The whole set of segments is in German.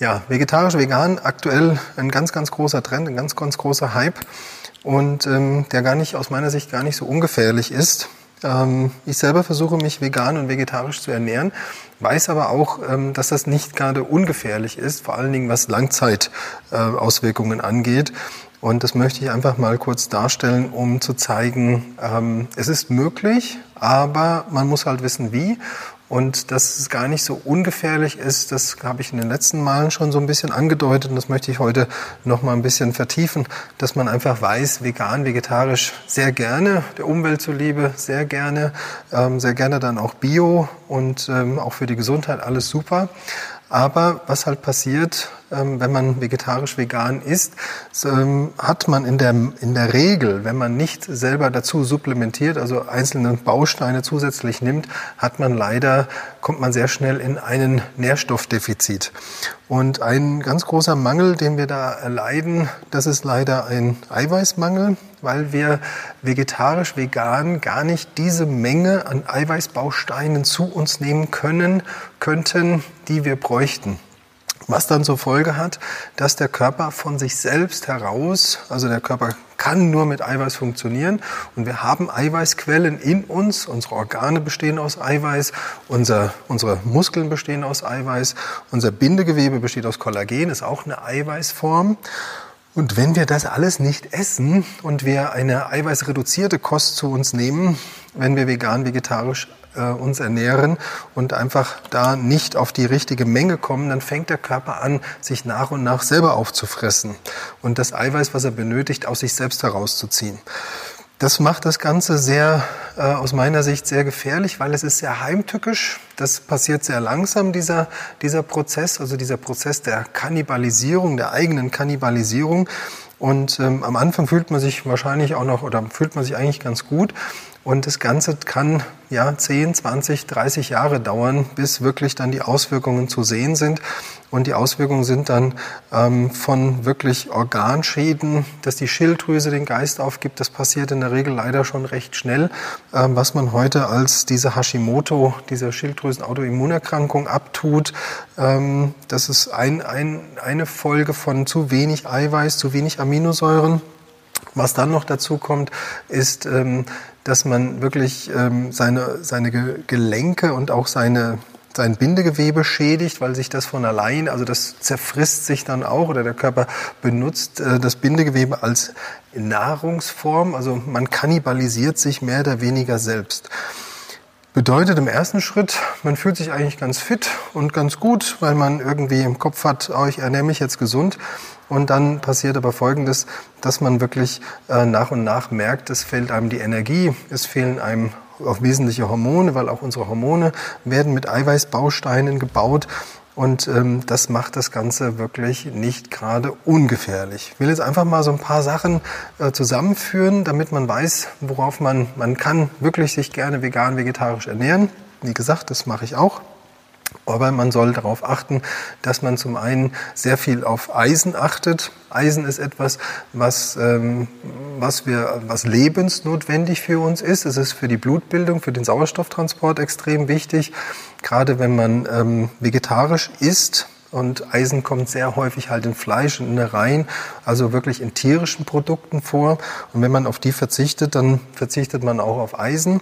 Ja, vegetarisch, vegan, aktuell ein ganz, ganz großer Trend, ein ganz, ganz großer Hype und ähm, der gar nicht aus meiner Sicht gar nicht so ungefährlich ist. Ähm, ich selber versuche mich vegan und vegetarisch zu ernähren, weiß aber auch, ähm, dass das nicht gerade ungefährlich ist, vor allen Dingen was Langzeitauswirkungen äh, angeht. Und das möchte ich einfach mal kurz darstellen, um zu zeigen, ähm, es ist möglich, aber man muss halt wissen, wie. Und dass es gar nicht so ungefährlich ist, das habe ich in den letzten Malen schon so ein bisschen angedeutet und das möchte ich heute noch mal ein bisschen vertiefen, dass man einfach weiß, vegan, vegetarisch sehr gerne, der Umwelt zuliebe, sehr gerne, ähm, sehr gerne dann auch Bio und ähm, auch für die Gesundheit alles super. Aber was halt passiert, wenn man vegetarisch-vegan isst, ähm, hat man in der, in der Regel, wenn man nicht selber dazu supplementiert, also einzelne Bausteine zusätzlich nimmt, hat man leider, kommt man sehr schnell in einen Nährstoffdefizit. Und ein ganz großer Mangel, den wir da erleiden, das ist leider ein Eiweißmangel, weil wir vegetarisch, vegan gar nicht diese Menge an Eiweißbausteinen zu uns nehmen können, könnten, die wir bräuchten. Was dann zur Folge hat, dass der Körper von sich selbst heraus, also der Körper kann nur mit Eiweiß funktionieren und wir haben Eiweißquellen in uns, unsere Organe bestehen aus Eiweiß, unser, unsere Muskeln bestehen aus Eiweiß, unser Bindegewebe besteht aus Kollagen, ist auch eine Eiweißform. Und wenn wir das alles nicht essen und wir eine eiweißreduzierte Kost zu uns nehmen, wenn wir vegan, vegetarisch äh, uns ernähren und einfach da nicht auf die richtige Menge kommen, dann fängt der Körper an, sich nach und nach selber aufzufressen und das Eiweiß, was er benötigt, aus sich selbst herauszuziehen. Das macht das Ganze sehr, äh, aus meiner Sicht sehr gefährlich, weil es ist sehr heimtückisch. Das passiert sehr langsam, dieser, dieser Prozess, also dieser Prozess der Kannibalisierung, der eigenen Kannibalisierung. Und ähm, am Anfang fühlt man sich wahrscheinlich auch noch oder fühlt man sich eigentlich ganz gut. Und das Ganze kann ja 10, 20, 30 Jahre dauern, bis wirklich dann die Auswirkungen zu sehen sind. Und die Auswirkungen sind dann ähm, von wirklich Organschäden, dass die Schilddrüse den Geist aufgibt. Das passiert in der Regel leider schon recht schnell, ähm, was man heute als diese Hashimoto, diese Schilddrüsen-Autoimmunerkrankung abtut. Ähm, das ist ein, ein, eine Folge von zu wenig Eiweiß, zu wenig Aminosäuren. Was dann noch dazu kommt, ist, ähm, dass man wirklich ähm, seine, seine Gelenke und auch seine, sein Bindegewebe schädigt, weil sich das von allein, also das zerfrisst sich dann auch oder der Körper benutzt äh, das Bindegewebe als Nahrungsform. Also man kannibalisiert sich mehr oder weniger selbst. Bedeutet im ersten Schritt, man fühlt sich eigentlich ganz fit und ganz gut, weil man irgendwie im Kopf hat, oh, ich ernähre mich jetzt gesund. Und dann passiert aber Folgendes, dass man wirklich äh, nach und nach merkt, es fehlt einem die Energie, es fehlen einem auch wesentliche Hormone, weil auch unsere Hormone werden mit Eiweißbausteinen gebaut. Und ähm, das macht das Ganze wirklich nicht gerade ungefährlich. Ich will jetzt einfach mal so ein paar Sachen äh, zusammenführen, damit man weiß, worauf man, man kann wirklich sich gerne vegan, vegetarisch ernähren. Wie gesagt, das mache ich auch. Aber man soll darauf achten, dass man zum einen sehr viel auf Eisen achtet. Eisen ist etwas, was, ähm, was, wir, was lebensnotwendig für uns ist. Es ist für die Blutbildung, für den Sauerstofftransport extrem wichtig. Gerade wenn man ähm, vegetarisch isst, und Eisen kommt sehr häufig halt in Fleisch und in Innereien, also wirklich in tierischen Produkten vor. Und wenn man auf die verzichtet, dann verzichtet man auch auf Eisen.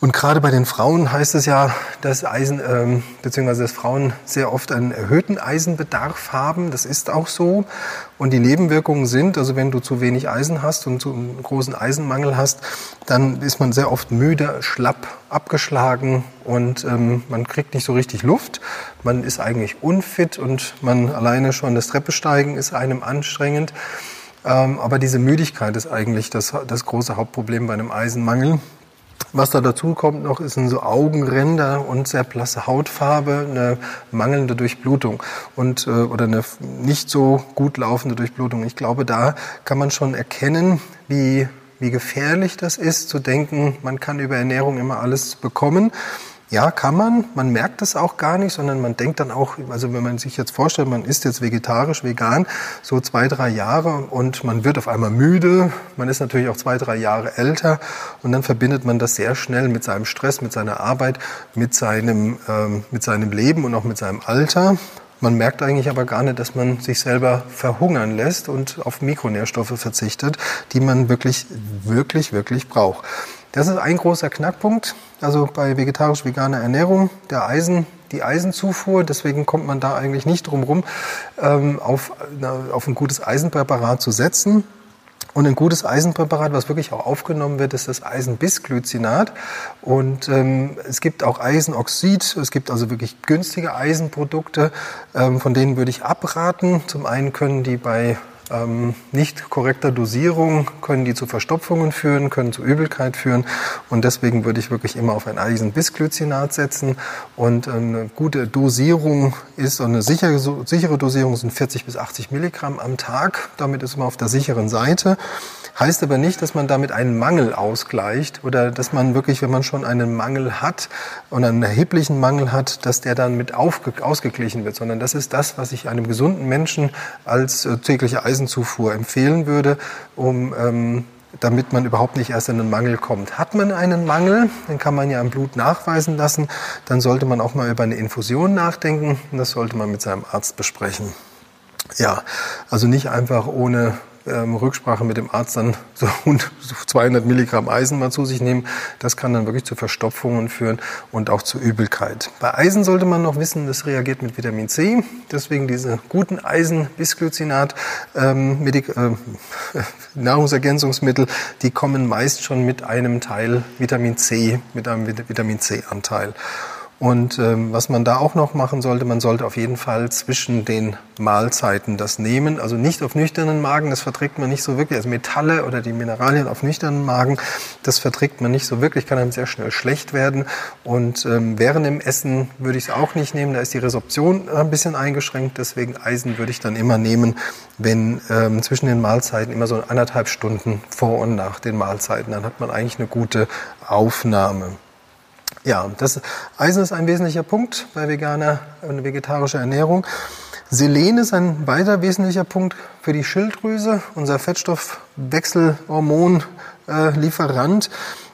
Und gerade bei den Frauen heißt es ja, dass Eisen ähm, beziehungsweise dass Frauen sehr oft einen erhöhten Eisenbedarf haben. Das ist auch so. Und die Nebenwirkungen sind, also wenn du zu wenig Eisen hast und zu einen großen Eisenmangel hast, dann ist man sehr oft müde, schlapp, abgeschlagen und ähm, man kriegt nicht so richtig Luft. Man ist eigentlich unfit und man alleine schon das Treppesteigen ist einem anstrengend. Ähm, aber diese Müdigkeit ist eigentlich das, das große Hauptproblem bei einem Eisenmangel. Was da dazu kommt noch, ist so Augenränder und sehr blasse Hautfarbe, eine mangelnde Durchblutung und äh, oder eine nicht so gut laufende Durchblutung. Ich glaube, da kann man schon erkennen, wie wie gefährlich das ist, zu denken, man kann über Ernährung immer alles bekommen. Ja, kann man. Man merkt es auch gar nicht, sondern man denkt dann auch, also wenn man sich jetzt vorstellt, man ist jetzt vegetarisch, vegan, so zwei, drei Jahre und man wird auf einmal müde. Man ist natürlich auch zwei, drei Jahre älter und dann verbindet man das sehr schnell mit seinem Stress, mit seiner Arbeit, mit seinem, ähm, mit seinem Leben und auch mit seinem Alter. Man merkt eigentlich aber gar nicht, dass man sich selber verhungern lässt und auf Mikronährstoffe verzichtet, die man wirklich, wirklich, wirklich braucht. Das ist ein großer Knackpunkt. Also bei vegetarisch-veganer Ernährung, der Eisen, die Eisenzufuhr. Deswegen kommt man da eigentlich nicht drum rum, ähm, auf, auf ein gutes Eisenpräparat zu setzen. Und ein gutes Eisenpräparat, was wirklich auch aufgenommen wird, ist das Eisenbisglycinat. Und ähm, es gibt auch Eisenoxid. Es gibt also wirklich günstige Eisenprodukte, ähm, von denen würde ich abraten. Zum einen können die bei ähm, nicht korrekter Dosierung können die zu Verstopfungen führen, können zu Übelkeit führen. Und deswegen würde ich wirklich immer auf ein Eisenbisglycinat setzen. Und eine gute Dosierung ist, eine sichere, sichere Dosierung sind 40 bis 80 Milligramm am Tag. Damit ist man auf der sicheren Seite. Heißt aber nicht, dass man damit einen Mangel ausgleicht oder dass man wirklich, wenn man schon einen Mangel hat und einen erheblichen Mangel hat, dass der dann mit ausgeglichen wird, sondern das ist das, was ich einem gesunden Menschen als äh, tägliche Eisenzufuhr empfehlen würde, um ähm, damit man überhaupt nicht erst in einen Mangel kommt. Hat man einen Mangel, dann kann man ja im Blut nachweisen lassen, dann sollte man auch mal über eine Infusion nachdenken und das sollte man mit seinem Arzt besprechen. Ja, also nicht einfach ohne ähm, Rücksprache mit dem Arzt dann so 200 Milligramm Eisen mal zu sich nehmen. Das kann dann wirklich zu Verstopfungen führen und auch zu Übelkeit. Bei Eisen sollte man noch wissen, das reagiert mit Vitamin C. Deswegen diese guten Eisen-Bisglycinat ähm, äh, Nahrungsergänzungsmittel, die kommen meist schon mit einem Teil Vitamin C, mit einem Vitamin C-Anteil. Und ähm, was man da auch noch machen sollte, man sollte auf jeden Fall zwischen den Mahlzeiten das nehmen. Also nicht auf nüchternen Magen, das verträgt man nicht so wirklich. Also Metalle oder die Mineralien auf nüchternen Magen, das verträgt man nicht so wirklich, kann einem sehr schnell schlecht werden. Und ähm, während dem Essen würde ich es auch nicht nehmen, da ist die Resorption ein bisschen eingeschränkt. Deswegen Eisen würde ich dann immer nehmen, wenn ähm, zwischen den Mahlzeiten immer so anderthalb Stunden vor und nach den Mahlzeiten. Dann hat man eigentlich eine gute Aufnahme. Ja, das Eisen ist ein wesentlicher Punkt bei veganer und vegetarischer Ernährung. Selen ist ein weiter wesentlicher Punkt für die Schilddrüse, unser Fettstoffwechselhormonlieferant.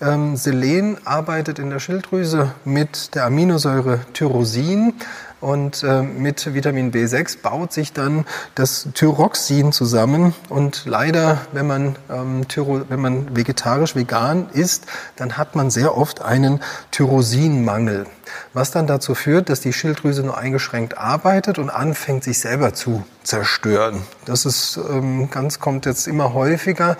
Ähm, Selen arbeitet in der Schilddrüse mit der Aminosäure Tyrosin und äh, mit Vitamin B6 baut sich dann das Thyroxin zusammen. Und leider, wenn man, ähm, Tyro, wenn man vegetarisch vegan isst, dann hat man sehr oft einen Tyrosinmangel was dann dazu führt, dass die Schilddrüse nur eingeschränkt arbeitet und anfängt, sich selber zu zerstören. Das ist ähm, ganz, kommt jetzt immer häufiger.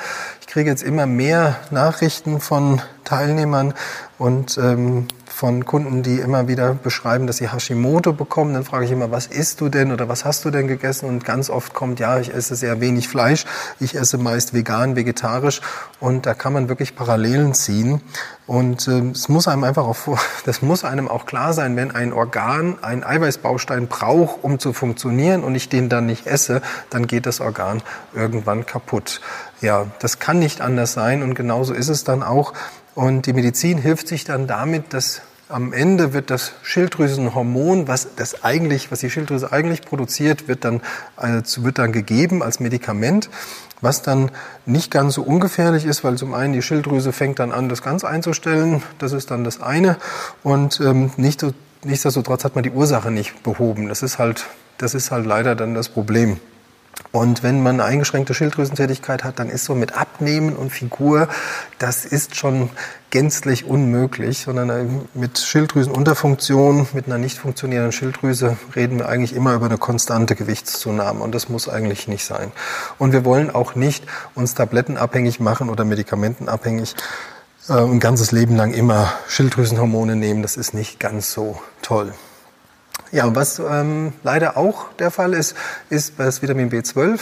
Ich kriege jetzt immer mehr Nachrichten von Teilnehmern und ähm, von Kunden, die immer wieder beschreiben, dass sie Hashimoto bekommen. Dann frage ich immer, was isst du denn oder was hast du denn gegessen? Und ganz oft kommt, ja, ich esse sehr wenig Fleisch, ich esse meist vegan, vegetarisch. Und da kann man wirklich Parallelen ziehen. Und äh, es muss einem einfach auch, das muss einem auch klar sein, wenn ein Organ einen Eiweißbaustein braucht, um zu funktionieren und ich den dann nicht esse, dann geht das Organ irgendwann kaputt. Ja, das kann nicht anders sein und genauso ist es dann auch. Und die Medizin hilft sich dann damit, dass am Ende wird das Schilddrüsenhormon, was das eigentlich, was die Schilddrüse eigentlich produziert, wird dann, äh, wird dann gegeben als Medikament, was dann nicht ganz so ungefährlich ist, weil zum einen die Schilddrüse fängt dann an, das ganz einzustellen. Das ist dann das eine. Und ähm, nicht so, nichtsdestotrotz hat man die Ursache nicht behoben. Das ist halt, das ist halt leider dann das Problem. Und wenn man eingeschränkte Schilddrüsentätigkeit hat, dann ist so mit Abnehmen und Figur, das ist schon gänzlich unmöglich, sondern äh, mit Schilddrüsenunterfunktion, mit einer nicht funktionierenden Schilddrüse reden wir eigentlich immer über eine konstante Gewichtszunahme und das muss eigentlich nicht sein. Und wir wollen auch nicht uns tablettenabhängig machen oder medikamentenabhängig äh, ein ganzes Leben lang immer Schilddrüsenhormone nehmen, das ist nicht ganz so toll. Ja, was ähm, leider auch der Fall ist, ist das Vitamin B12.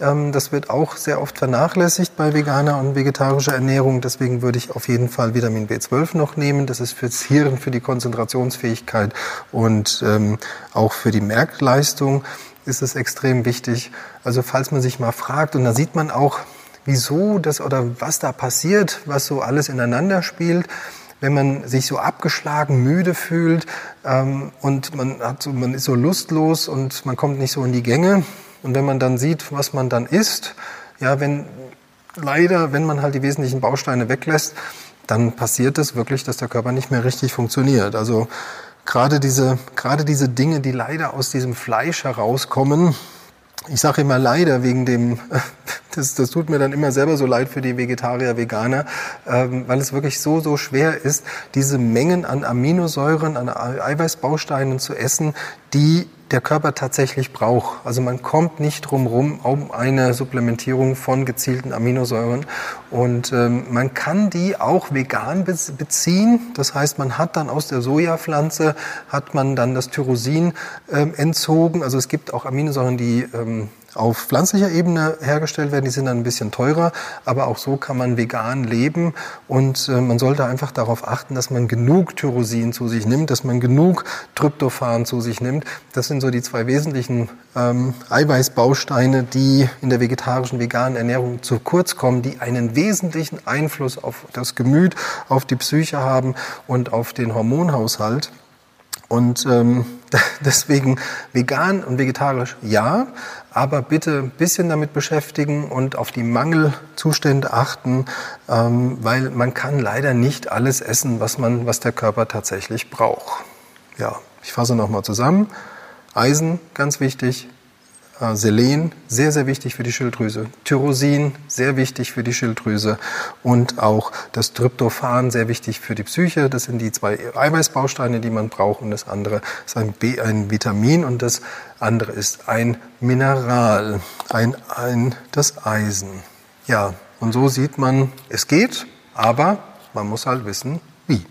Ähm, das wird auch sehr oft vernachlässigt bei veganer und vegetarischer Ernährung. Deswegen würde ich auf jeden Fall Vitamin B12 noch nehmen. Das ist fürs Hirn, für die Konzentrationsfähigkeit und ähm, auch für die Merkleistung ist es extrem wichtig. Also falls man sich mal fragt, und da sieht man auch, wieso das oder was da passiert, was so alles ineinander spielt wenn man sich so abgeschlagen, müde fühlt ähm, und man, hat so, man ist so lustlos und man kommt nicht so in die Gänge. Und wenn man dann sieht, was man dann isst, ja, wenn leider, wenn man halt die wesentlichen Bausteine weglässt, dann passiert es wirklich, dass der Körper nicht mehr richtig funktioniert. Also gerade diese, gerade diese Dinge, die leider aus diesem Fleisch herauskommen, ich sage immer leider wegen dem, das, das tut mir dann immer selber so leid für die Vegetarier, Veganer, ähm, weil es wirklich so, so schwer ist, diese Mengen an Aminosäuren, an Eiweißbausteinen zu essen, die der Körper tatsächlich braucht. Also man kommt nicht drum rum um eine Supplementierung von gezielten Aminosäuren. Und ähm, man kann die auch vegan beziehen. Das heißt, man hat dann aus der Sojapflanze, hat man dann das Tyrosin ähm, entzogen. Also es gibt auch Aminosäuren, die ähm, auf pflanzlicher Ebene hergestellt werden. Die sind dann ein bisschen teurer, aber auch so kann man vegan leben und äh, man sollte einfach darauf achten, dass man genug Tyrosin zu sich nimmt, dass man genug Tryptophan zu sich nimmt. Das sind so die zwei wesentlichen ähm, Eiweißbausteine, die in der vegetarischen, veganen Ernährung zu kurz kommen, die einen wesentlichen Einfluss auf das Gemüt, auf die Psyche haben und auf den Hormonhaushalt. Und ähm, deswegen vegan und vegetarisch ja, aber bitte ein bisschen damit beschäftigen und auf die Mangelzustände achten, ähm, weil man kann leider nicht alles essen, was man, was der Körper tatsächlich braucht. Ja, ich fasse nochmal zusammen. Eisen, ganz wichtig, Selen, sehr, sehr wichtig für die Schilddrüse. Tyrosin, sehr wichtig für die Schilddrüse. Und auch das Tryptophan, sehr wichtig für die Psyche. Das sind die zwei Eiweißbausteine, die man braucht. Und das andere ist ein, B, ein Vitamin und das andere ist ein Mineral, ein, ein, das Eisen. Ja, und so sieht man, es geht, aber man muss halt wissen, wie.